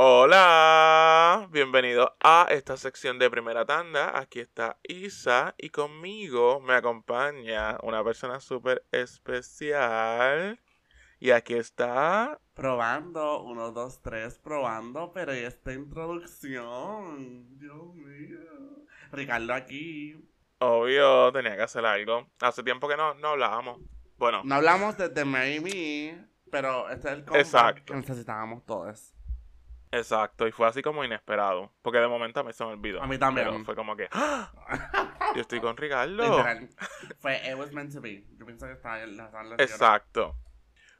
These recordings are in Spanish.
Hola, bienvenido a esta sección de primera tanda. Aquí está Isa y conmigo me acompaña una persona súper especial. Y aquí está... Probando, uno, dos, tres, probando, pero ¿y esta introducción? Dios mío. Ricardo aquí. Obvio, tenía que hacer algo. Hace tiempo que no, no hablábamos. Bueno, No hablamos de The Marry Me, pero este es el comeback Exacto. que necesitábamos todos. Exacto. Y fue así como inesperado. Porque de momento a mí se me olvidó. A mí también. Pero fue como que... ¡Ah! Yo estoy con Ricardo. Fue It Was Meant to Be. Yo pienso que está en la sala. Exacto.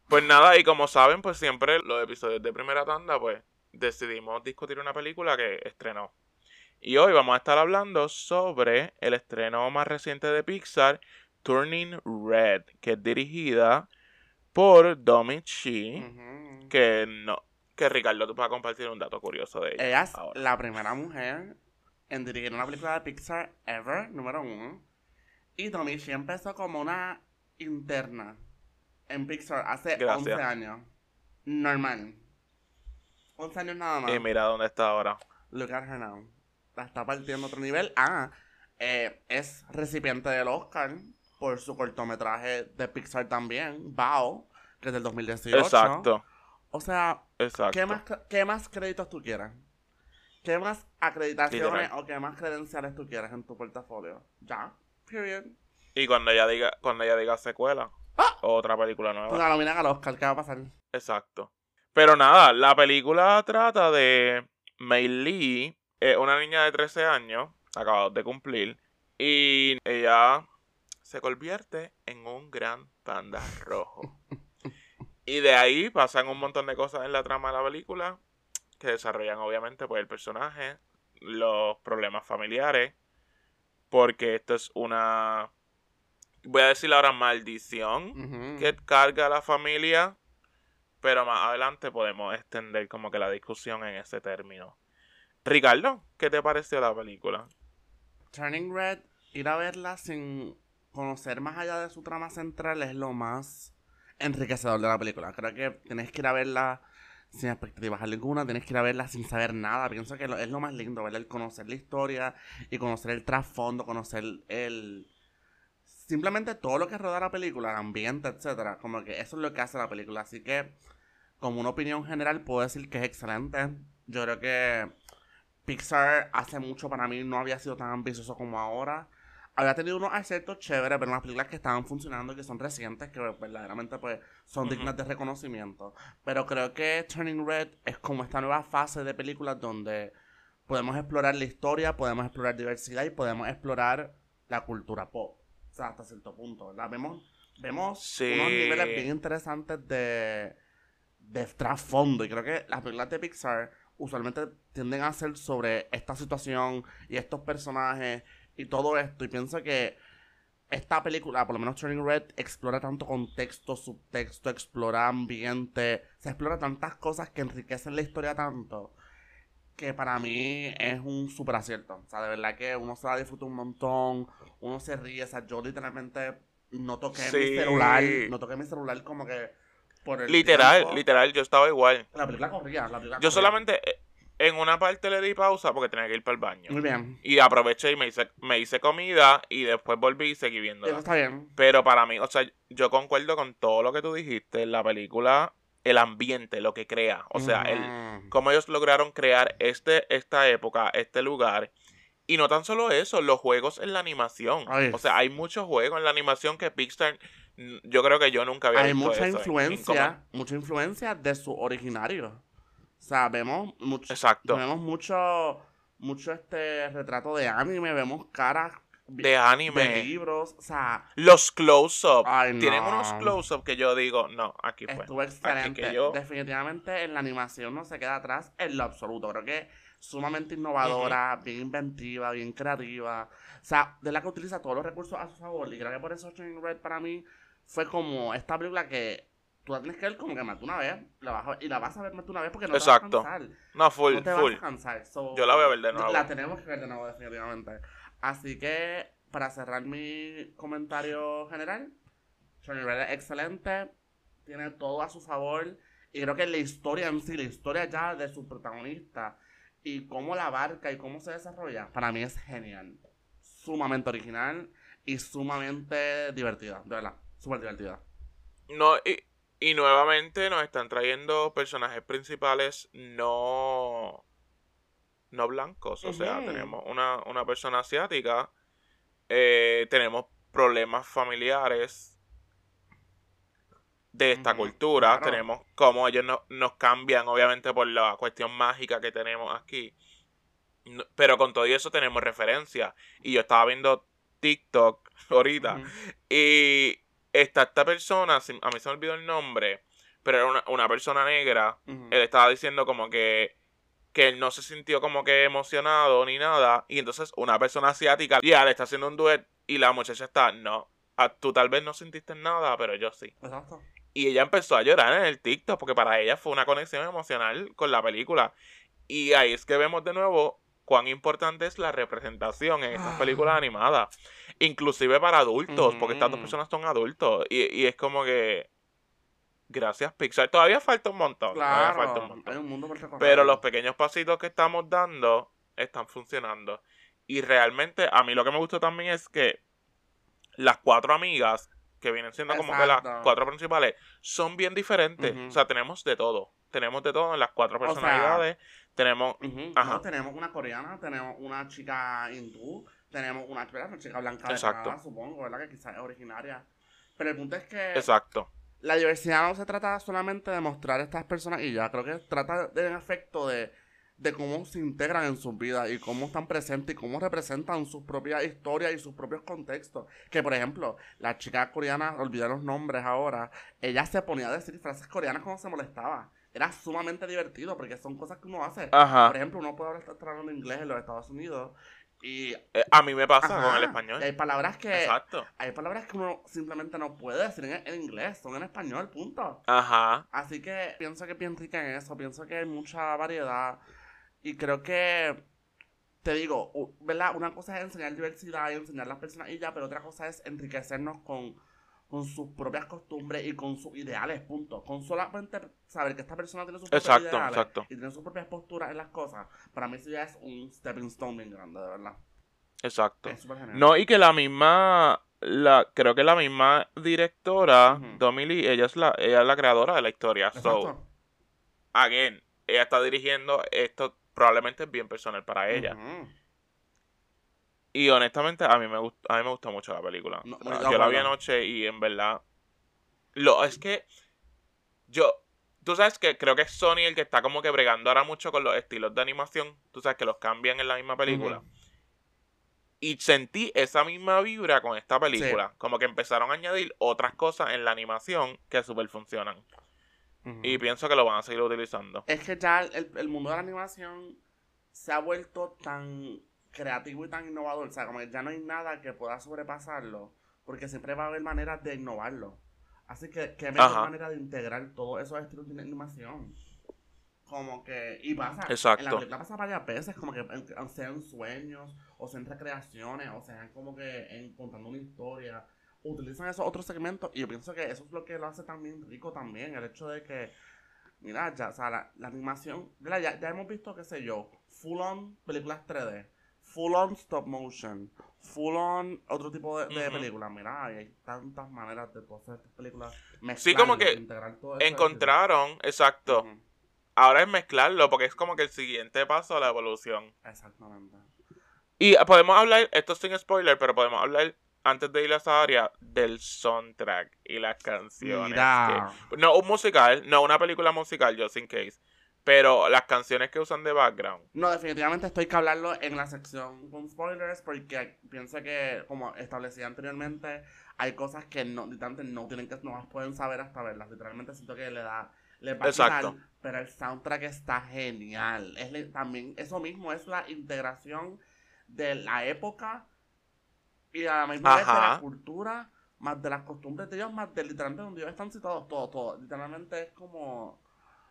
Pues nada, y como saben, pues siempre los episodios de primera tanda, pues decidimos discutir una película que estrenó. Y hoy vamos a estar hablando sobre el estreno más reciente de Pixar, Turning Red, que es dirigida por Dominic Shi, que no, que Ricardo te va a compartir un dato curioso de ella. Ella es ahora. la primera mujer en dirigir una película de Pixar ever, número uno. Y Tomichi empezó como una interna en Pixar hace Gracias. 11 años. Normal. 11 años nada más. Y mira dónde está ahora. Look at her now. La está partiendo a otro nivel. Ah, eh, es recipiente del Oscar por su cortometraje de Pixar también, Bao, que es del 2018. Exacto, O sea, exacto. ¿Qué más, ¿Qué más créditos tú quieres? ¿Qué más acreditaciones Literal. o qué más credenciales tú quieres en tu portafolio? Ya, period. Y cuando ella diga, cuando ella diga secuela, ¡Ah! otra película nueva. Pues la nominan al Oscar, ¿qué va a pasar? Exacto. Pero nada, la película trata de Mei Lee, eh, una niña de 13 años, acabado de cumplir, y ella se convierte en un gran panda rojo. Y de ahí pasan un montón de cosas en la trama de la película que desarrollan obviamente pues el personaje, los problemas familiares, porque esto es una, voy a decir ahora maldición que carga a la familia, pero más adelante podemos extender como que la discusión en ese término. Ricardo, ¿qué te pareció la película? Turning Red, ir a verla sin conocer más allá de su trama central es lo más enriquecedor de la película. Creo que tienes que ir a verla sin expectativas alguna, tienes que ir a verla sin saber nada. Pienso que es lo más lindo, ¿verdad? El conocer la historia y conocer el trasfondo, conocer el... Simplemente todo lo que rodea la película, el ambiente, etcétera. Como que eso es lo que hace la película. Así que, como una opinión general, puedo decir que es excelente. Yo creo que Pixar hace mucho para mí no había sido tan ambicioso como ahora. Había tenido unos aciertos chéveres, pero unas películas que estaban funcionando que son recientes, que verdaderamente pues son Ujú. dignas de reconocimiento. Pero creo que Turning Red es como esta nueva fase de películas donde podemos explorar la historia, podemos explorar diversidad y podemos explorar la cultura pop. O sea, hasta cierto punto, ¿verdad? Vemos, vemos Sí. unos niveles bien interesantes de, de trasfondo. Y creo que las películas de Pixar usualmente tienden a ser sobre esta situación y estos personajes y todo esto. Y pienso que esta película, por lo menos Turning Red, explora tanto contexto, subtexto, explora ambiente, se explora tantas cosas que enriquecen la historia tanto que para mí es un super acierto. O sea, de verdad que uno se la disfruta un montón, uno se ríe. O sea, yo literalmente no toqué mi Sí. celular, no toqué mi celular como que por el Literal, tiempo. literal, yo estaba igual. La película corría, la película Yo corría. solamente eh, en una parte le di pausa porque tenía que ir para el baño. Muy bien. Y aproveché y me hice, me hice comida y después volví y seguí Eso viéndola. está bien. Pero para mí, o sea, yo concuerdo con todo lo que tú dijiste. La película, el ambiente, lo que crea. O sea, el, Ujú. cómo ellos lograron crear este, esta época, este lugar. Y no tan solo eso, los juegos en la animación. Ay. O sea, hay muchos juegos en la animación que Pixar, mm, yo creo que yo nunca había Hay visto mucha eso en- en influencia, mucha influencia de su originario. O sea, vemos mucho, Exacto. vemos mucho, mucho este retrato de anime, vemos caras De de anime. libros, o sea, Los close-up. Ay, Tienen no. unos close-up que yo digo, no, aquí fue. estuvo Aquí excelente. que yo- Definitivamente en la animación no se queda atrás en lo absoluto. Creo que sumamente innovadora, bien inventiva, bien creativa. O sea, de la que utiliza todos los recursos a su favor. Y creo que por eso Turning Red para mí fue como esta película que tú la tienes que ver como que más de una vez. La vas a- y la vas a ver más de una vez porque no Exacto. te vas a cansar. No, full, no te full. vas a cansar. So, Yo la voy a ver de nuevo. La tenemos que ver de nuevo, definitivamente. Así que, para cerrar mi comentario general, Turning Red es excelente. Tiene todo a su favor. Y creo que la historia en sí, la historia ya de su protagonista y cómo la abarca y cómo se desarrolla, para mí es genial. Sumamente original y sumamente divertida, de verdad, súper divertida. No, y, y nuevamente nos están trayendo personajes principales no, no blancos. O sea, tenemos una, una persona asiática, eh, tenemos problemas familiares de esta cultura, claro. tenemos cómo ellos no- nos cambian, obviamente por la cuestión mágica que tenemos aquí. No- pero con todo eso tenemos referencia. Y yo estaba viendo TikTok ahorita. Y está esta persona, a mí se me olvidó el nombre, pero era una, una persona negra. Él estaba diciendo como que, que él no se sintió como que emocionado ni nada. Y entonces una persona asiática ya le está haciendo un duet y la muchacha está, no, tú tal vez no sentiste nada, pero yo sí. Exacto. Y ella empezó a llorar en el TikTok porque para ella fue una conexión emocional con la película. Y ahí es que vemos de nuevo cuán importante es la representación en estas Ah. películas animadas. Inclusive para adultos, porque estas dos personas son adultos. Y, y es como que... Gracias Pixar. Todavía falta un montón. Todavía falta un Claro, montón. hay un mundo por. Pero los pequeños pasitos que estamos dando están funcionando. Y realmente a mí lo que me gustó también es que las cuatro amigas, que vienen siendo como que las cuatro principales, son bien diferentes. O sea, tenemos de todo. Tenemos de todo en las cuatro O sea, tenemos... Ujú, Ajá. no, tenemos una coreana, tenemos una chica hindú, tenemos una, espera, una chica blanca de. Canadá, supongo, ¿verdad? Que quizás es originaria. Pero el punto es que Exacto. la diversidad no se trata solamente de mostrar estas personas y ya, creo que trata de en efecto de, de cómo se integran en sus vidas y cómo están presentes y cómo representan sus propias historias y sus propios contextos. Que por ejemplo, la chica coreana, olvidé los nombres ahora, ella se ponía a decir frases coreanas cuando se molestaba. Era sumamente divertido porque son cosas que uno hace. Ajá. Por ejemplo, uno puede estar hablando inglés en los Estados Unidos y, Eh, a mí me pasa ajá, con el español. hay palabras que Exacto. hay palabras que uno simplemente no puede decir en, en inglés, son en español, punto. Ajá. Así que pienso que es bien rica en eso, pienso que hay mucha variedad y creo que, te digo, ¿verdad? Una cosa es enseñar diversidad y enseñar las personas y ya, pero otra cosa es enriquecernos con, con sus propias costumbres y con sus ideales, punto. Con solamente saber que esta persona tiene sus propios Exacto, ideales exacto. y tiene sus propias posturas en las cosas, para mí eso ya es un stepping stone bien grande, de verdad. Exacto. Es. No, y que la misma, la, creo que la misma directora. Domi Lee, ella es la, ella es la creadora de la historia. So, Exacto. again, ella está dirigiendo esto, probablemente es bien personal para ella. Ujú. Y honestamente, a mí me gustó, a mí me gustó mucho la película. No, yo la vi anoche y en verdad. Lo, es que. Yo. Tú sabes que creo que es Sony el que está como que bregando ahora mucho con los estilos de animación. Tú sabes que los cambian en la misma película. Y sentí esa misma vibra con esta película. Como que empezaron a añadir otras cosas en la animación que súper funcionan. Y pienso que lo van a seguir utilizando. Es que ya el, el mundo de la animación se ha vuelto tan creativo y tan innovador. O sea, como que ya no hay nada que pueda sobrepasarlo. Porque siempre va a haber maneras de innovarlo. Así que, qué mejor Ajá. manera de integrar todos esos estilos de animación. Como que. Y pasa. Exacto. En la película pasa varias veces, como que en- sean sueños, o sean recreaciones, o sean como que en, contando una historia. Utilizan esos otros segmentos. Y yo pienso que eso es lo que lo hace también rico también. El hecho de que. Mira, ya, o sea, la, la animación. Ya, ya hemos visto, qué sé yo, full on películas 3D, full on stop motion, full on otro tipo de, de Ujú. películas. Mira, hay tantas maneras de todas estas películas. Sí, como que eso Encontraron, exacto. Ahora es mezclarlo porque es como que el siguiente paso a la evolución. Exactamente. Y podemos hablar, esto sin spoiler, pero podemos hablar antes de ir a esa área del soundtrack y las canciones. Mira. que- no un musical, no una película musical, just in case. Pero las canciones que usan de background. No, definitivamente esto hay que hablarlo en la sección con spoilers porque pienso que, como establecí anteriormente, hay cosas que no, literalmente no tienen que, no las pueden saber hasta verlas. Literalmente siento que le da, le va a quitar, pero el soundtrack está genial. Es le- también, eso mismo es la integración de la época y a la misma vez de la cultura, más de las costumbres de ellos, más de literalmente donde ellos están situados, todo, todo. Literalmente es como...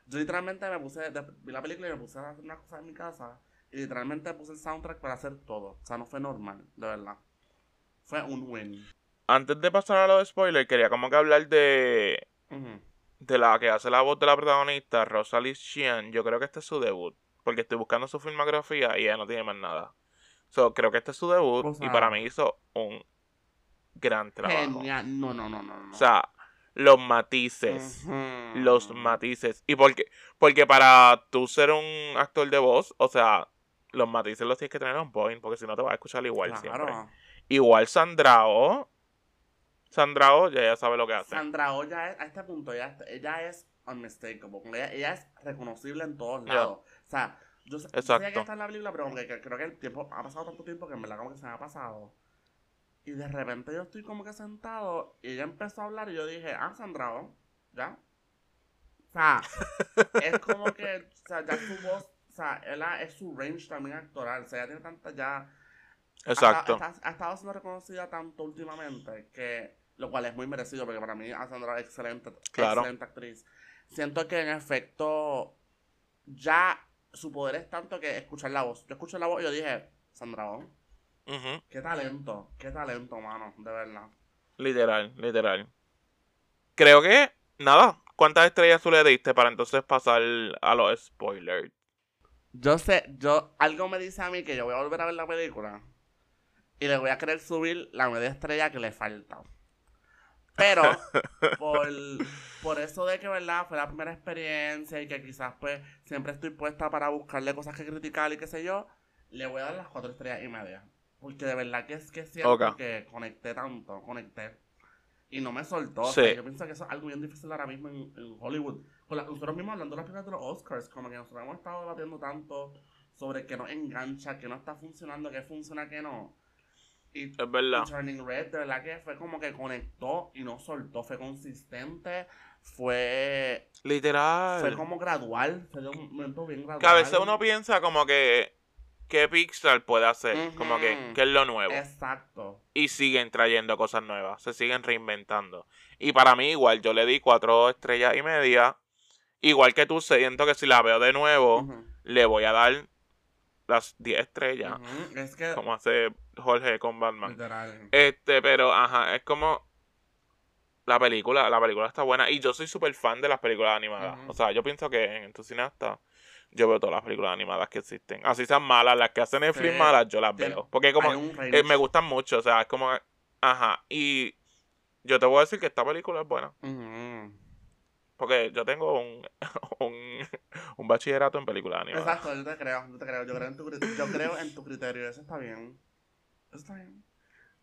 Yo literalmente me puse, vi la película y me puse a hacer unas cosas en mi casa y literalmente puse el soundtrack para hacer todo. O sea, no fue normal, de verdad. Fue un win. Antes de pasar a los spoilers, quería como que hablar de, de la que hace la voz de la protagonista, Rosalie Xian, yo creo que este es su debut. Porque estoy buscando su filmografía y ella no tiene más nada. So, creo que este es su debut O y para mí hizo un gran trabajo. Genial. No, no, no, no. no. O sea, los matices. Los matices. Y porque, porque para tú ser un actor de voz, o sea, los matices los tienes que tener on point, porque si no te vas a escuchar igual siempre. Igual Sandrao. Sandrao ya, ya sabe lo que hace. Sandra Oh ya es, a este punto, ella, ella es unmistakable. Ella, ella es reconocible en todos Ya. lados. O sea, yo, sé- yo Exacto. que está en la película, pero como que, que creo que el tiempo ha pasado tanto tiempo que en verdad como que se me ha pasado. Y de repente yo estoy como que sentado y ella empezó a hablar y yo dije, ah, Sandra Oh, ¿ya? O sea, es como que, o sea, ya su voz, o sea, ella es su range también actoral. O sea, ella tiene tanta ya Exacto. ha, ha- ha estado siendo reconocida tanto últimamente que lo cual es muy merecido porque para mí a Sandra es excelente, Claro. excelente actriz. Siento que en efecto ya su poder es tanto que escuchar la voz. Yo escuché la voz y yo dije, Sandra Ujú. qué talento, qué talento, mano, de verdad. Literal, literal. Creo que, nada, ¿cuántas estrellas tú le diste para entonces pasar a los spoilers? Yo sé, yo, algo me dice a mí que yo voy a volver a ver la película y le voy a querer subir la media estrella que le falta. Pero, por, por eso de que, ¿verdad? Fue la primera experiencia y que quizás, pues, siempre estoy puesta para buscarle cosas que criticar y qué sé yo, le voy a dar las cuatro estrellas y media. Porque de verdad que es que siento Ok. que conecté tanto, conecté. Y no me soltó. O Sí. sea, yo pienso que eso es algo bien difícil ahora mismo en, en Hollywood. Con la- nosotros mismos hablando de las películas de los Oscars, como que nosotros hemos estado debatiendo tanto sobre qué nos engancha, qué no está funcionando, qué funciona, qué no. Y Es verdad. Turning Red, de verdad que fue como que conectó y no soltó, fue consistente, fue, Literal. fue como gradual, fue de un momento bien gradual. Que a veces uno piensa como que, ¿qué Pixar puede hacer? Como que, Ujú. ¿qué es lo nuevo? Exacto. Y siguen trayendo cosas nuevas, se siguen reinventando. Y para mí igual, yo le di cuatro estrellas y media. Igual que tú, siento que si la veo de nuevo, le voy a dar las 10 estrellas. Es que, Como hace Jorge con Batman. literal. Este, pero, ajá, es como... La película, la película está buena. Y yo soy súper fan de las películas animadas. O sea, yo pienso que en tu cineasta yo veo todas las películas animadas que existen. Así sean malas, las que hacen Netflix Sí. malas, yo las veo. Porque como eh, me gustan mucho, o sea, es como... Ajá, y yo te voy a decir que esta película es buena. Porque yo tengo un, un, un bachillerato en películas animadas. Exacto, yo te creo, yo te creo, yo creo en tu, yo creo en tu criterio, eso está bien. Eso está bien.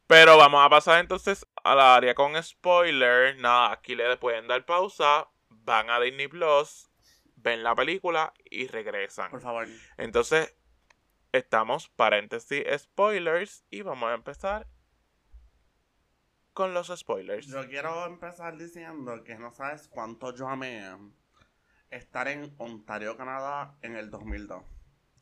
Pero vamos a pasar entonces a la área con spoiler. Nada, aquí le pueden dar pausa, van a Disney Plus, ven la película y regresan. Por favor. Entonces, estamos paréntesis spoilers y vamos a empezar con los spoilers. Yo quiero empezar diciendo que no sabes cuánto yo amé estar en Ontario, Canadá en el 2002. O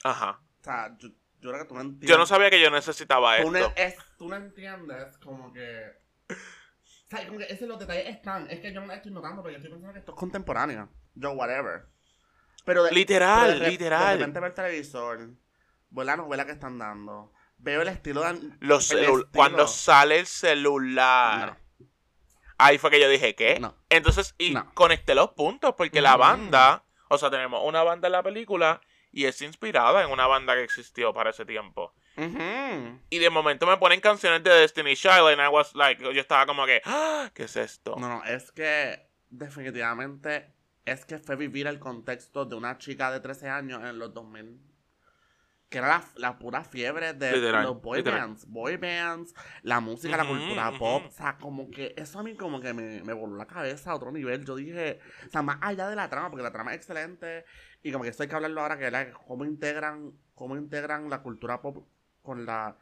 Ajá. sea, yo, yo creo que tú no entiendes. Yo no sabía que yo necesitaba tú esto. es- tú no entiendes como que... O sea, como que ese los detalles están. Es que yo no estoy notando, pero yo estoy pensando que esto es contemporáneo. Yo, whatever. Pero de, Literal, pero de re- literal. De repente veo el televisor, veo la novela que están dando, veo el estilo de... Los el celu- estilo. Cuando sale el celular. No, Ahí fue que yo dije, ¿qué? no. Entonces, y No. conecté los puntos, porque la Ujú. banda, o sea, tenemos una banda en la película y es inspirada en una banda que existió para ese tiempo. Y de momento me ponen canciones de Destiny Child and I was like, yo estaba como que, "Ah, ¿qué es esto? No, no, es que definitivamente es que fue vivir el contexto de una chica de 13 años en los 2000. Que era la, la pura fiebre de Literal, los boy literal. bands. Boy bands, la música, la cultura pop. O sea, como que eso a mí como que me, me voló la cabeza a otro nivel. Yo dije, o sea, más allá de la trama, porque la trama es excelente. Y como que esto hay que hablarlo ahora, que es cómo integran, cómo integran la cultura pop con la,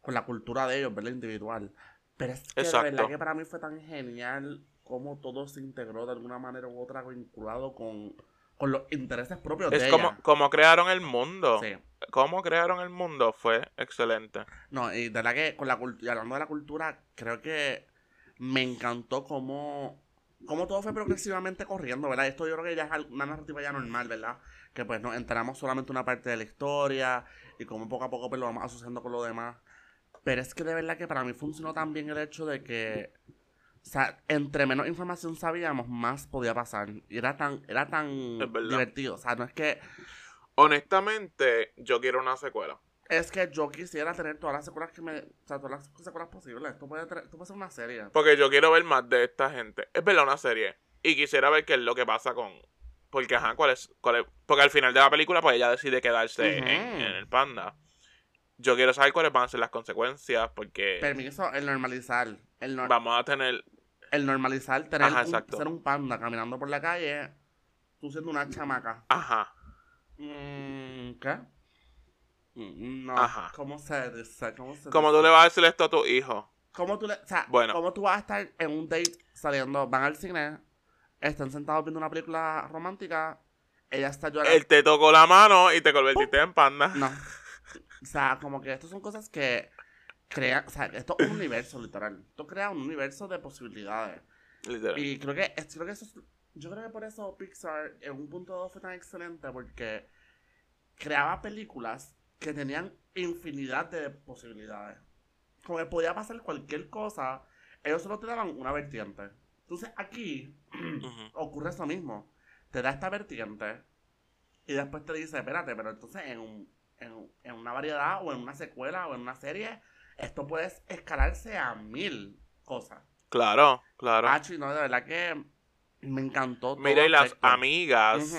con la cultura de ellos, ¿verdad? Individual. Pero es que Exacto. de verdad que para mí fue tan genial cómo todo se integró de alguna manera u otra vinculado con, con los intereses propios Es de como, ella. como crearon el mundo. Sí. Cómo crearon el mundo fue excelente. No, y de verdad que con la y hablando de la cultura, creo que me encantó cómo, cómo todo fue progresivamente corriendo, ¿verdad? Esto yo creo que ya es una narrativa ya normal, ¿verdad? Que pues nos enteramos solamente una parte de la historia y cómo poco a poco pues, lo vamos asociando con lo demás. Pero es que de verdad que para mí funcionó tan bien el hecho de que, o sea, entre menos información sabíamos, más podía pasar. Y era tan, era tan divertido. O sea, no es que. Honestamente, yo quiero una secuela. Es que yo quisiera tener todas las secuelas que me. O sea, todas las secuelas posibles. Esto puede, esto puede ser una serie. Porque yo quiero ver más de esta gente. Es verdad, una serie. Y quisiera ver qué es lo que pasa con. Porque, ajá, ¿cuál es? Cuál es? Porque al final de la película, pues ella decide quedarse en, en el panda. Yo quiero saber cuáles van a ser las consecuencias. Porque Permiso, el normalizar. El, nor- vamos a tener. El normalizar tener Ajá, un- ser un panda caminando por la calle. Tú siendo una chamaca. Ajá. Mm, ¿Qué? Mm, No. Ajá. ¿Cómo se dice? ¿Cómo se dice? tú le vas a decir esto a tu hijo. ¿Cómo tú le, o sea, Bueno. ¿cómo tú vas a estar en un date saliendo, van al cine, están sentados viendo una película romántica, ella está llorando? Él te tocó la mano y te convertiste en panda. No. O sea, como que estas son cosas que crean, o sea, esto es un universo literal. Esto crea un universo de posibilidades. Literal. Y creo que, es- creo que eso es- yo creo que por eso Pixar en un punto dado fue tan excelente porque creaba películas que tenían infinidad de posibilidades. Como que podía pasar cualquier cosa, ellos solo te daban una vertiente. Entonces aquí Ujú. ocurre eso mismo. Te da esta vertiente y después te dice, espérate, pero entonces en, un- en, en una variedad o en una secuela o en una serie, esto puede escalarse a mil cosas. Claro, claro. Achi, no, de verdad que me encantó. todo Mira, y las aspecto. amigas.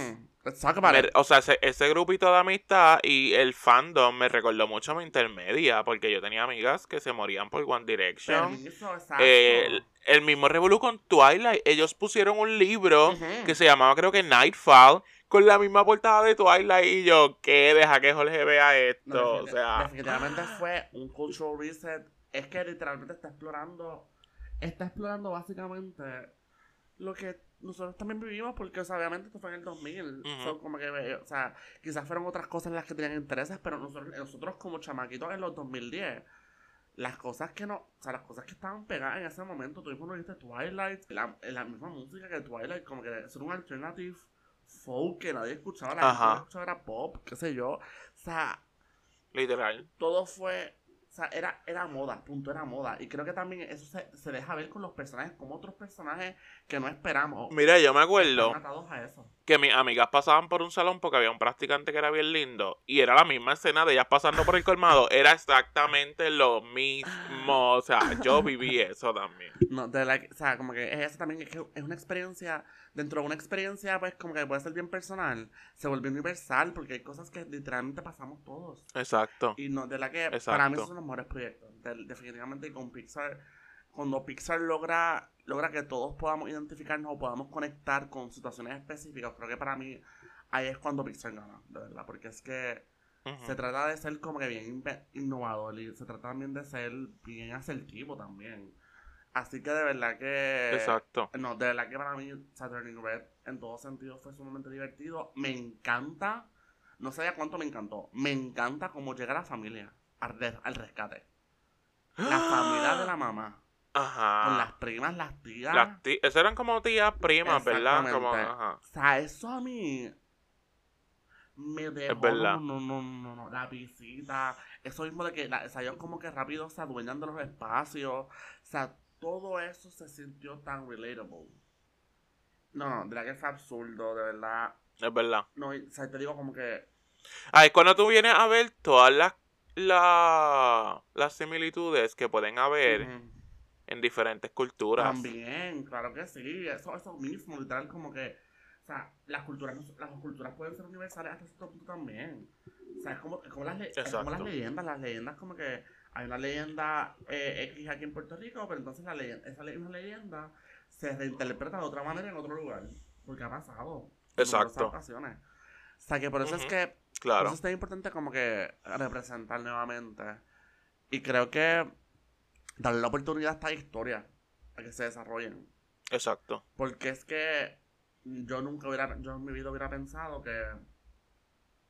Talk about me- o sea, ese, ese grupito de amistad y el fandom me recordó mucho a mi intermedia, porque yo tenía amigas que se morían por One Direction. Permiso. Eh, el, el mismo revolú con Twilight, ellos pusieron un libro que se llamaba creo que Nightfall, con la misma portada de Twilight y yo, ¿qué? Deja que Jorge vea esto, No, o sea... Definitivamente fue un cultural reset. Es que literalmente está explorando. Está explorando básicamente lo que nosotros también vivimos, porque o sea, obviamente esto fue en el 2000. Ujú. So, como que, eh, o sea, quizás fueron otras cosas las que tenían intereses, pero nosotros, nosotros como chamaquitos en los 2010. Las cosas que no, o sea, las cosas que estaban pegadas en ese momento, tú mismo no viste Twilight, la, la misma música que Twilight, como que es un alternative folk que nadie escuchaba, la gente Ajá. que escuchaba era pop, qué sé yo. O sea, Literal. todo fue. O sea, era, era moda, punto, era moda. Y creo que también eso se, se deja ver con los personajes, como otros personajes que no esperamos. Mira, yo me acuerdo Están atados a eso. Que mis amigas pasaban por un salón porque había un practicante que era bien lindo y era la misma escena de ellas pasando por el colmado. Era exactamente lo mismo. O sea, yo viví eso también. No, de que- o sea, como que es eso también, es que es una experiencia, dentro de una experiencia, pues como que puede ser bien personal, se vuelve universal, porque hay cosas que literalmente pasamos todos. Exacto. Y no, de la que Exacto. para mí son los mejores proyectos. De- definitivamente con Pixar, cuando Pixar logra, logra que todos podamos identificarnos o podamos conectar con situaciones específicas, creo que para mí ahí es cuando Pixar gana, de verdad, porque es que se trata de ser como que bien innovador y se trata también de ser bien asertivo también. Así que de verdad que... Exacto. No, de verdad que para mí Saturning Red en todo sentido fue sumamente divertido. Me encanta, no sé a cuánto me encantó, me encanta cómo llega la familia al rescate. La familia de la mamá, Ajá. con las primas, las tías. Las tí- esas eran como tías primas, ¿verdad? Como, ajá. O sea, eso a mí me dejó. verdad. No, no, no, no, no, la visita. Eso mismo de que la, o sea, ellos como que rápido se adueñan de los espacios. O sea, todo eso se sintió tan relatable. No, no, de verdad que fue absurdo, de verdad. Es verdad. No, y, o sea, te digo como que. Ah, es cuando tú vienes a ver todas las la- las similitudes que pueden haber en diferentes culturas. También, claro que sí. Eso, eso mismo, literal, como que. O sea, las culturas, las culturas pueden ser universales hasta cierto punto también. O sea, es como, es como, las, es como las leyendas. Las leyendas, como que hay una leyenda eh, X aquí en Puerto Rico, pero entonces la leyenda, esa misma leyenda se reinterpreta de otra manera en otro lugar. Porque ha pasado. Exacto. ocasiones. O sea, que por eso es Ujú. que por Claro. eso es tan importante como que representar nuevamente. Y creo que darle la oportunidad a esta historia a que se desarrollen. Exacto. Porque es que yo nunca hubiera, yo en mi vida hubiera pensado que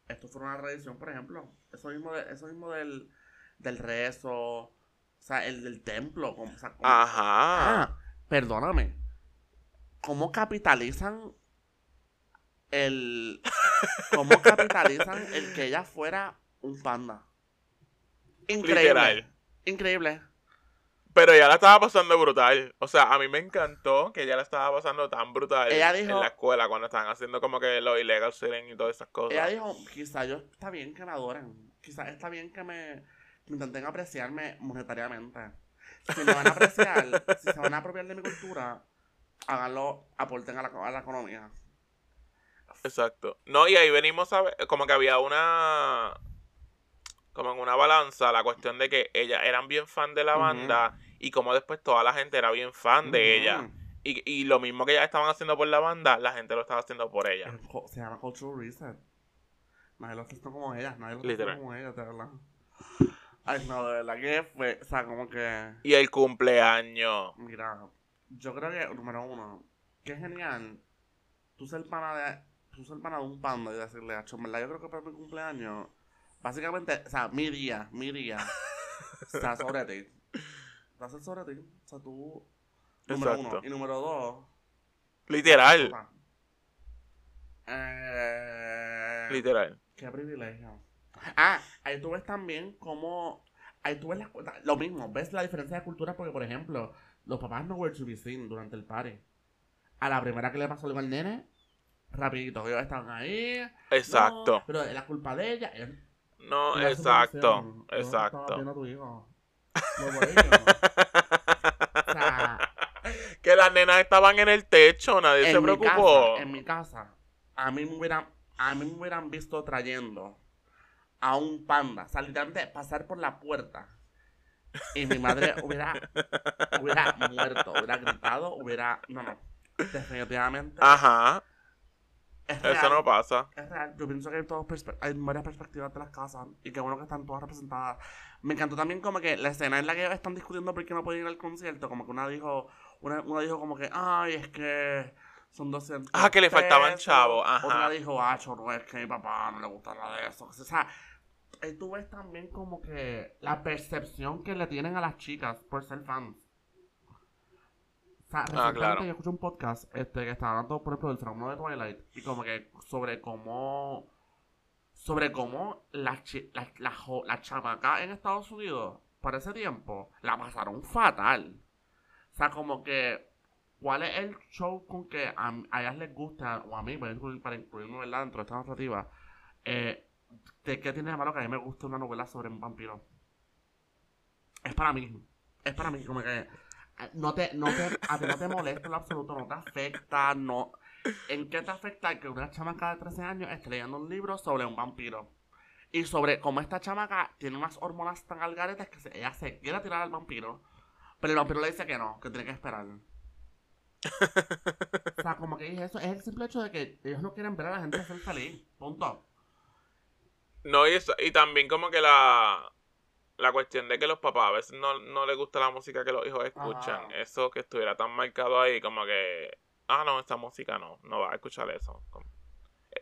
esto fuera una tradición, por ejemplo. Eso mismo, de, eso mismo del, del rezo, o sea, el del templo. como- o sea, como- Ajá. Ah, perdóname. ¿Cómo capitalizan el. ¿Cómo capitalizan el que ella fuera un panda? Increíble. Literal. Increíble. Pero ella la estaba pasando brutal. O sea, a mí me encantó que ella la estaba pasando tan brutal Ella en la escuela cuando estaban haciendo como que los illegal selling y todas esas cosas. Ella dijo, quizá yo está bien que me adoren. Quizá está bien que me, que intenten apreciarme monetariamente. Si me van a apreciar, si se van a apropiar de mi cultura, háganlo, aporten a la, a la economía. Exacto. No, y ahí venimos a ver, como que había una, como en una balanza, la cuestión de que ellas eran bien fan de la banda y como después toda la gente era bien fan de ella. Y, y lo mismo que ellas estaban haciendo por la banda, la gente lo estaba haciendo por ella. Se llama Cultural Reset. Nadie lo aceptó como ellas, nadie lo Literal. como ellas, de verdad. Ay, no, de verdad que fue, o sea, como que, Y el cumpleaños. mira, yo creo que, número uno, que genial, tú ser pana de, tú ser pana de un panda y decirle, a en verdad, yo creo que para mi cumpleaños, básicamente, o sea, mi día, mi día, está sobre ti. Ser sobre ti, o sea, tú, número Exacto. uno, y número dos, Literal. Eh, Literal. Qué privilegio. Ah, ahí tú ves también cómo. Ahí tú ves las cosas. Lo mismo, ves la diferencia de cultura porque, por ejemplo, los papás no were to be seen durante el party. A la primera que le pasó algo al nene, rapidito, ellos estaban ahí. Exacto. no, pero es la culpa de ella. él- No, la exacto. Exacto. tu hijo. O sea, que las nenas estaban en el techo, nadie se preocupó. casa, en mi casa, a mí me hubieran, a mí me hubieran visto trayendo a un panda, o sea, literalmente pasar por la puerta. Y mi madre hubiera, hubiera muerto, hubiera gritado, hubiera. No, no. Definitivamente. Ajá, es eso real, no pasa. Es real. Yo pienso que hay, todos hay varias perspectivas de las casas y que bueno que están todas representadas. Me encantó también como que la escena en la que están discutiendo por qué no pueden ir al concierto, como que una dijo, una, una dijo como que, ay, es que son 200 Ah, que le faltaban pesos". chavos, ajá. Otra dijo, ah, no es que a mi papá no le gusta nada de eso. O sea, ahí tú ves también como que la percepción que le tienen a las chicas por ser fans. O sea, recientemente claro. yo escuché un podcast este, que estaba hablando, por ejemplo, del fenómeno de Twilight y como que sobre cómo sobre cómo las jo- las chamacas en Estados Unidos para ese tiempo la pasaron fatal. O sea, como que ¿cuál es el show con que a, a ellas les gusta o a mí para incluir- para incluirme ¿verdad? dentro de esta narrativa? Eh, ¿De qué tiene de malo que a mí me guste una novela sobre un vampiro? Es para mí. Es para mí, como que no te, no te, a ti no te molesta en absoluto, no te afecta, no. ¿En qué te afecta que una chamaca de 13 años esté leyendo un libro sobre un vampiro? Y sobre cómo esta chamaca tiene unas hormonas tan algaretas que ella se quiere tirar al vampiro. Pero el vampiro le dice que no, que tiene que esperar. o sea, como que es eso, es el simple hecho de que ellos no quieren ver a la gente ser feliz. Punto. No, y, eso- y también como que la, la cuestión de que los papás a veces no, no les gusta la música que los hijos escuchan. Ajá. Eso que estuviera tan marcado ahí, como que, ah, no, esta música no, no vas a escuchar eso. Como-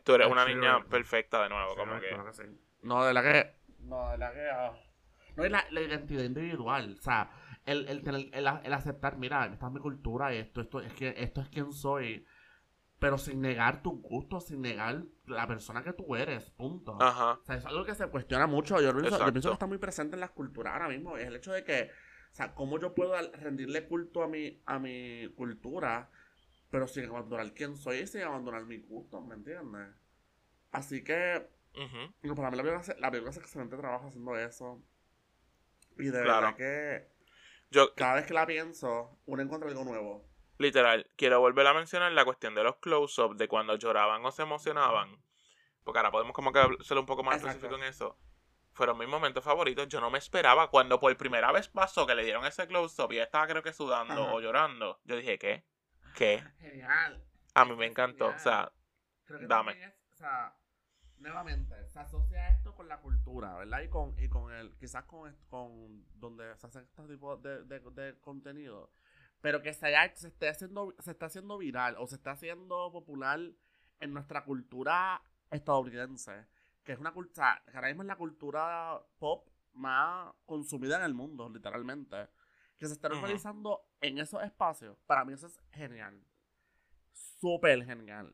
tú eres Es una niña perfecta de nuevo, Sí, como no, que... claro que sí. No, de la que. No, de la que. ah. No, es la, la identidad individual. O sea, el, el, el, el aceptar, mira, esta es mi cultura, y esto, esto, es que, esto es quien soy. Pero sin negar tus gustos, sin negar la persona que tú eres. Punto. Ajá, O sea, es algo que se cuestiona mucho. Yo pienso, yo pienso que está muy presente en las culturas ahora mismo. Es el hecho de que, o sea, cómo yo puedo rendirle culto a mi, a mi cultura, pero sin abandonar quién soy y sin abandonar mis gustos, ¿me entiendes? Así que, no, para mí la película, hace- la película hace excelente trabajo haciendo eso. Y de Claro. verdad que Yo, cada vez que la pienso, uno encuentra algo nuevo. Literal, quiero volver a mencionar la cuestión de los close-ups, de cuando lloraban o se emocionaban. Porque ahora podemos como que ser un poco más Exacto. específico en eso. Fueron mis momentos favoritos. Yo no me esperaba cuando por primera vez pasó que le dieron ese close-up y ella estaba creo que sudando Ajá. o llorando. Yo dije, ¿qué? ¿Qué? Genial. A mí me encantó. O sea, Creo que Dame. es, o sea, nuevamente, se asocia esto con la cultura, ¿verdad? Y con, y con el, quizás con, con donde se hace este tipo de, de, de contenido. Pero que se, haya- se, esté haciendo, se está haciendo viral o se está haciendo popular en nuestra cultura estadounidense. Que es una cultura, que ahora mismo es la cultura pop más consumida en el mundo, literalmente. Que se está Ujú. normalizando en esos espacios. Para mí eso es genial. Súper genial.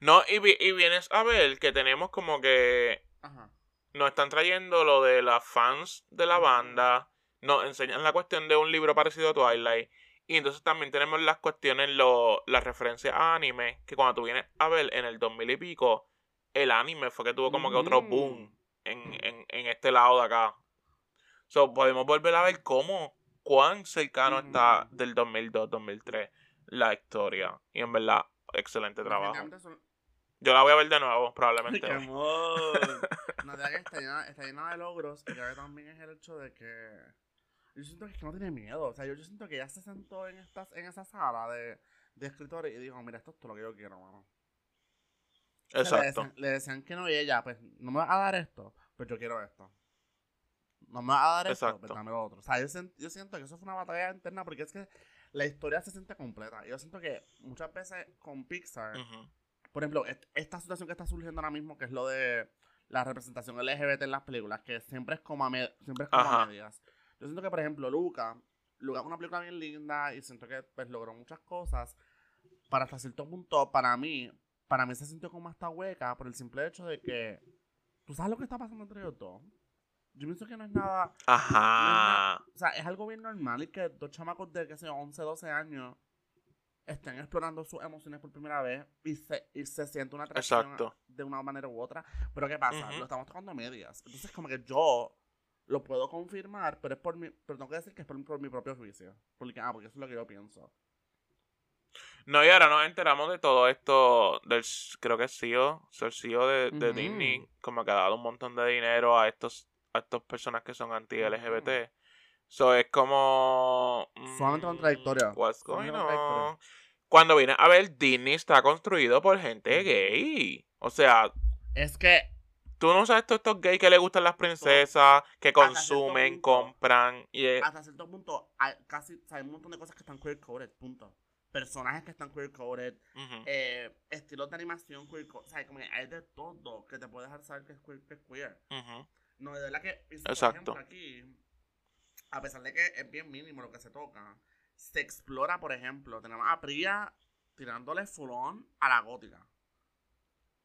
no, y, vi- y vienes a ver que tenemos como que Ajá. nos están trayendo lo de las fans de la banda, nos enseñan la cuestión de un libro parecido a Twilight. Y entonces también tenemos las cuestiones, lo, las referencias a anime, que cuando tú vienes a ver en el 2000 y pico, el anime fue que tuvo como que otro Mm. boom en, en, en este lado de acá. So, podemos volver a ver cómo, cuán cercano está del 2002-2003 la historia. Y en verdad, excelente trabajo. Yo la voy a ver de nuevo, probablemente. ¡Qué amor! No, de que está llena, está llena de logros. Y creo que también es el hecho de que. Yo siento que, es que no tiene miedo. O sea, yo, yo siento que ya se sentó en, estas, en esa sala de, de escritores y dijo: Mira, esto es todo lo que yo quiero, mano. O sea, le, Exacto. decían, le decían que no y ella, pues, no me vas a dar esto, pues yo quiero esto. No me vas a dar esto, pues dame lo otro. O sea, yo, yo siento que eso fue una batalla interna porque es que la historia se siente completa. Yo siento que muchas veces con Pixar, por ejemplo, est- esta situación que está surgiendo ahora mismo, que es lo de la representación LGBT en las películas, que siempre es como a, siempre es como a medias. Yo siento que, por ejemplo, Luca, Luca es una película bien linda y siento que pues, logró muchas cosas. Para hasta cierto punto, para mí, para mí se sintió como esta hueca por el simple hecho de que tú sabes lo que está pasando entre ellos dos. Yo pienso que no es nada, Ajá. o sea, es algo bien normal y que dos chamacos de, qué sé yo, 11, 12 años estén explorando sus emociones por primera vez y se, y se siente una atracción Exacto. de una manera u otra. Pero ¿qué pasa? Ujú. Lo estamos tocando a medias. Entonces, como que yo lo puedo confirmar, pero es por mi, pero tengo que decir que es por, mi- por mi propio juicio. Porque, ah, porque eso es lo que yo pienso. No, y ahora nos enteramos de todo esto del, creo que es CEO, el CEO de, de Ujú. Disney, como que ha dado un montón de dinero a estos a estas personas que son anti-LGBT. So es como... Mm, contradictorio. What's going on? Cuando viene a ver, Disney está construido por gente gay. O sea, Es que tú no sabes todos estos gays que le gustan las princesas, que consumen, punto. compran. Y es- hasta cierto punto hay casi o sea, hay un montón de cosas que están queer coded, punto. Personajes que están queer coded, eh, estilos de animación queer coded. O sea, como que hay de todo que te puede dejar saber que es queer. Que es queer. No, de verdad que, y, por Exacto. ejemplo, aquí, a pesar de que es bien mínimo lo que se toca, se explora, por ejemplo, tenemos a Priya tirándole fulón a la gótica.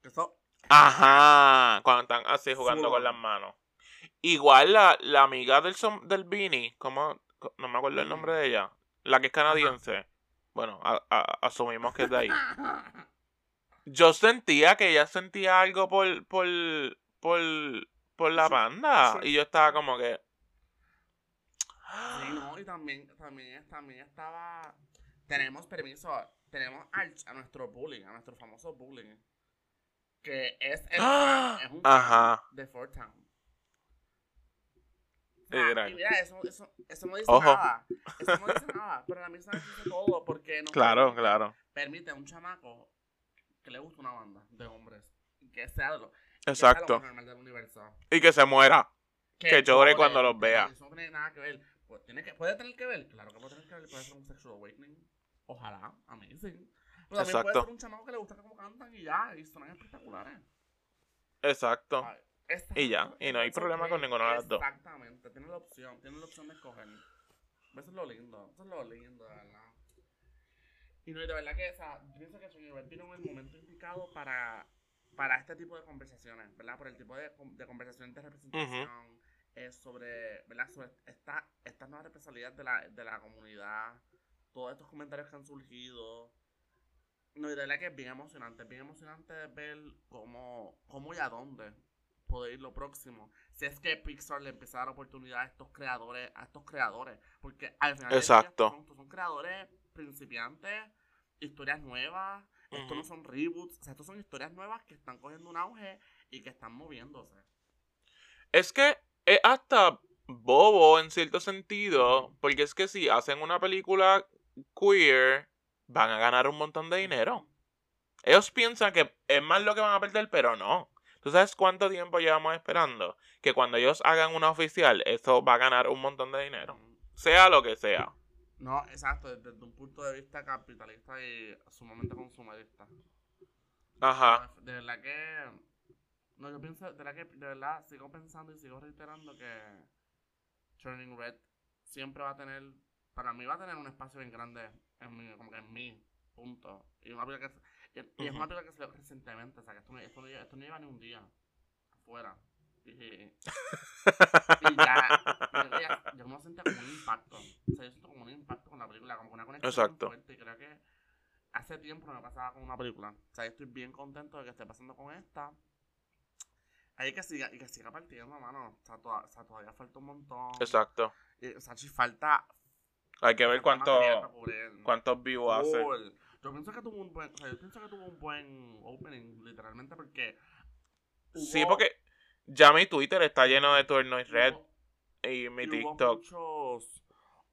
Que eso, Ajá, cuando están así jugando con on. las manos. Igual la, la amiga del, som- del Beanie, ¿cómo? Co- No me acuerdo el nombre de ella. La que es canadiense. Bueno, a- a- asumimos que es de ahí. Yo sentía que ella sentía algo por, por, por, por la Sí, banda. sí. Y yo estaba como que... Sí, no, y también, también, también estaba. Tenemos permiso, tenemos al- a nuestro bullying, a nuestro famoso bullying. Que es el ¡Ah! es un Ajá. de Fort Town. Literal. y mira, eso, eso, eso no dice Ojo. nada. Eso no dice nada. Pero a mí se me dice todo porque no Claro, permite- claro. Permite a un chamaco que le gusta una banda de hombres. Que sea lo, que sea lo Exacto. más normal del universo. Y que se muera. Que llore cuando los que vea. Eso no tiene nada que ver. Pues, tiene que, puede tener que ver, claro que puede tener que ver. Puede ser un sexual awakening. Ojalá, amazing. Pero también puede Exacto. ser un chamaco que le gusta cómo cantan y ya, y son espectaculares. Exacto. Ay, exacto, Y ya, y no hay problema con okay. ninguna de las dos. Exactamente, tiene la opción, tiene la opción de escoger. Eso es lo lindo, eso es lo lindo, de verdad. Y no, y de verdad que, o sea, yo pienso que Verde vino en el momento indicado para, para este tipo de conversaciones, ¿verdad? Por el tipo de conversaciones de representación eh, sobre, ¿verdad? Sobre esta, estas nuevas represalias de la, de la comunidad, todos estos comentarios que han surgido. No, y de verdad que es bien emocionante, es bien emocionante ver cómo, cómo y a dónde puede ir lo próximo. Si es que Pixar le empieza a dar oportunidad a estos creadores, a estos creadores. Porque al final día Exacto. estos son, creadores principiantes, historias nuevas, estos no son reboots, o sea, estos son historias nuevas que están cogiendo un auge y que están moviéndose. Es que es hasta bobo en cierto sentido, porque es que si hacen una película queer, van a ganar un montón de dinero. Ellos piensan que es más lo que van a perder, pero no. ¿Tú sabes cuánto tiempo llevamos esperando? Que cuando ellos hagan una oficial, eso va a ganar un montón de dinero. Sea lo que sea. No, exacto, desde, un punto de vista capitalista y sumamente consumerista. Ajá. De verdad que. No, yo pienso, de verdad que, de verdad, sigo pensando y sigo reiterando que Turning Red siempre va a tener, para mí va a tener un espacio bien grande en mi, como que en mi punto. Y, una que, y, y es una película que salió recientemente, o sea, que esto no, esto no, lleva- esto no lleva ni un día afuera. Y, y ya, ya- yo me sentía como un impacto. O sea, yo siento como un impacto con la película, como una conexión Exacto. fuerte. Y creo que hace tiempo no me pasaba con una película. O sea, yo estoy bien contento de que esté pasando con esta. Hay que siga, y que siga partiendo, mano. O sea, toda- o sea, todavía falta un montón. Exacto. Y, o sea, sí falta. Hay que ver cuánto, cuántos views hace. Yo pienso que tuvo un buen, o sea, yo pienso que tuvo un buen opening, literalmente, porque. Sí, porque ya mi Twitter está lleno de Turn Noise Red y mi y Hubo TikTok. muchos,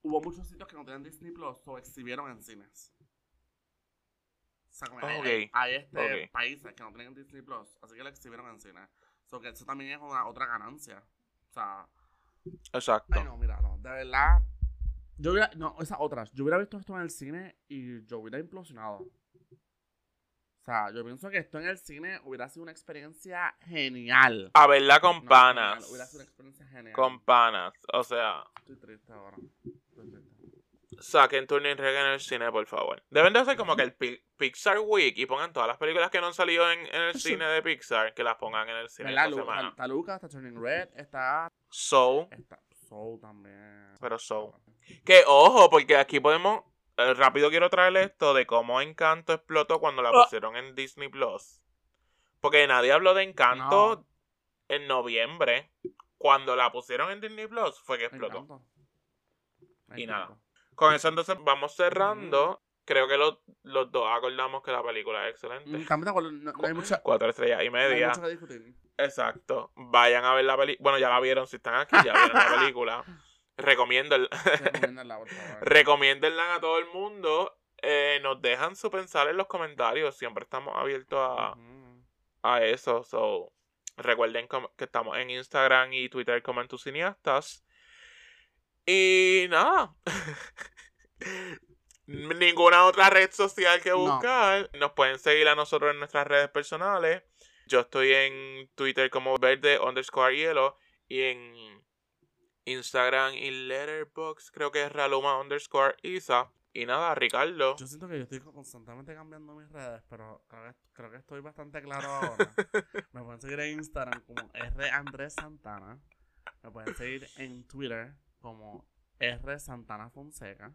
hubo muchos sitios que no tenían Disney Plus o exhibieron en cines. O sea, como hay- Ok, hay, hay, este ok. países que no tienen Disney Plus, así que lo exhibieron en cines. So que eso también es una otra ganancia. O sea, Exacto. ay no, mira, no, de verdad. Yo hubiera, no, esas otras, yo hubiera visto esto en el cine y yo hubiera implosionado. O sea, yo pienso que esto en el cine hubiera sido una experiencia genial. A verla con No, panas. genial, Hubiera sido una experiencia genial. Con panas. O sea, Estoy triste ahora. Estoy triste. saquen Turn Noise Red en el cine, por favor. Deben de hacer como que el Pi- Pixar Week y pongan todas las películas que no han salido en, en el Sí. cine de Pixar, que las pongan en el cine esta Lu- semana. Está Lucas, está Turning Red, está. So, Está Soul también. pero So. Que ojo, porque aquí podemos. eh, rápido quiero traerle esto de cómo Encanto explotó cuando la Ah. pusieron en Disney Plus. Porque nadie habló de Encanto No. en noviembre. Cuando la pusieron en Disney Plus fue que explotó. Y nada. Con eso entonces vamos cerrando. Creo que los, los dos acordamos que la película es excelente. Mm, no, no hay mucha. Cuatro estrellas y hay media. que. Exacto. Vayan a ver la película. Bueno, ya la vieron. Si están aquí, ya vieron la película. Por favor. Recomiéndenla a todo el mundo. Eh, nos dejan su pensar en los comentarios. Siempre estamos abiertos a, a eso. So, recuerden que estamos en Instagram y Twitter como en tus cineastas. Y nada. Ninguna otra red social que No. buscar. Nos pueden seguir a nosotros en nuestras redes personales. Yo estoy en Twitter como verde underscore hielo. Y en Instagram y Letterboxd creo que es Raluma underscore Isa. Y nada, Ricardo. Yo siento que yo estoy constantemente cambiando mis redes, pero creo que, creo que estoy bastante claro ahora. Me pueden seguir en Instagram como R Andrés Santana. Me pueden seguir en Twitter como R Santana Fonseca.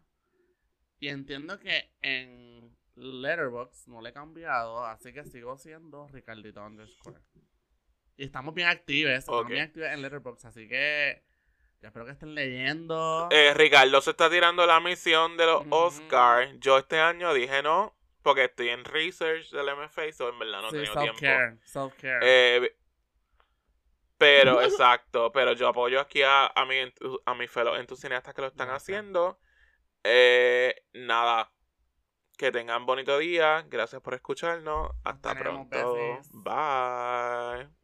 Y entiendo que en Letterboxd no le he cambiado, así que sigo siendo Ricardito underscore. Y estamos bien activos, estamos bien activos en Letterboxd, así que espero que estén leyendo. Eh, Ricardo se está tirando la misión de los. Oscars. Yo este año dije no, porque estoy en research del MFA, so en verdad no he Sí, tenido tiempo. self-care, self-care. Eh, pero, exacto, pero yo apoyo aquí a, a, mi, a mis fellow entusiastas que lo están haciendo. Eh, nada, que tengan bonito día. Gracias por escucharnos. Hasta tenemos, pronto. Bye.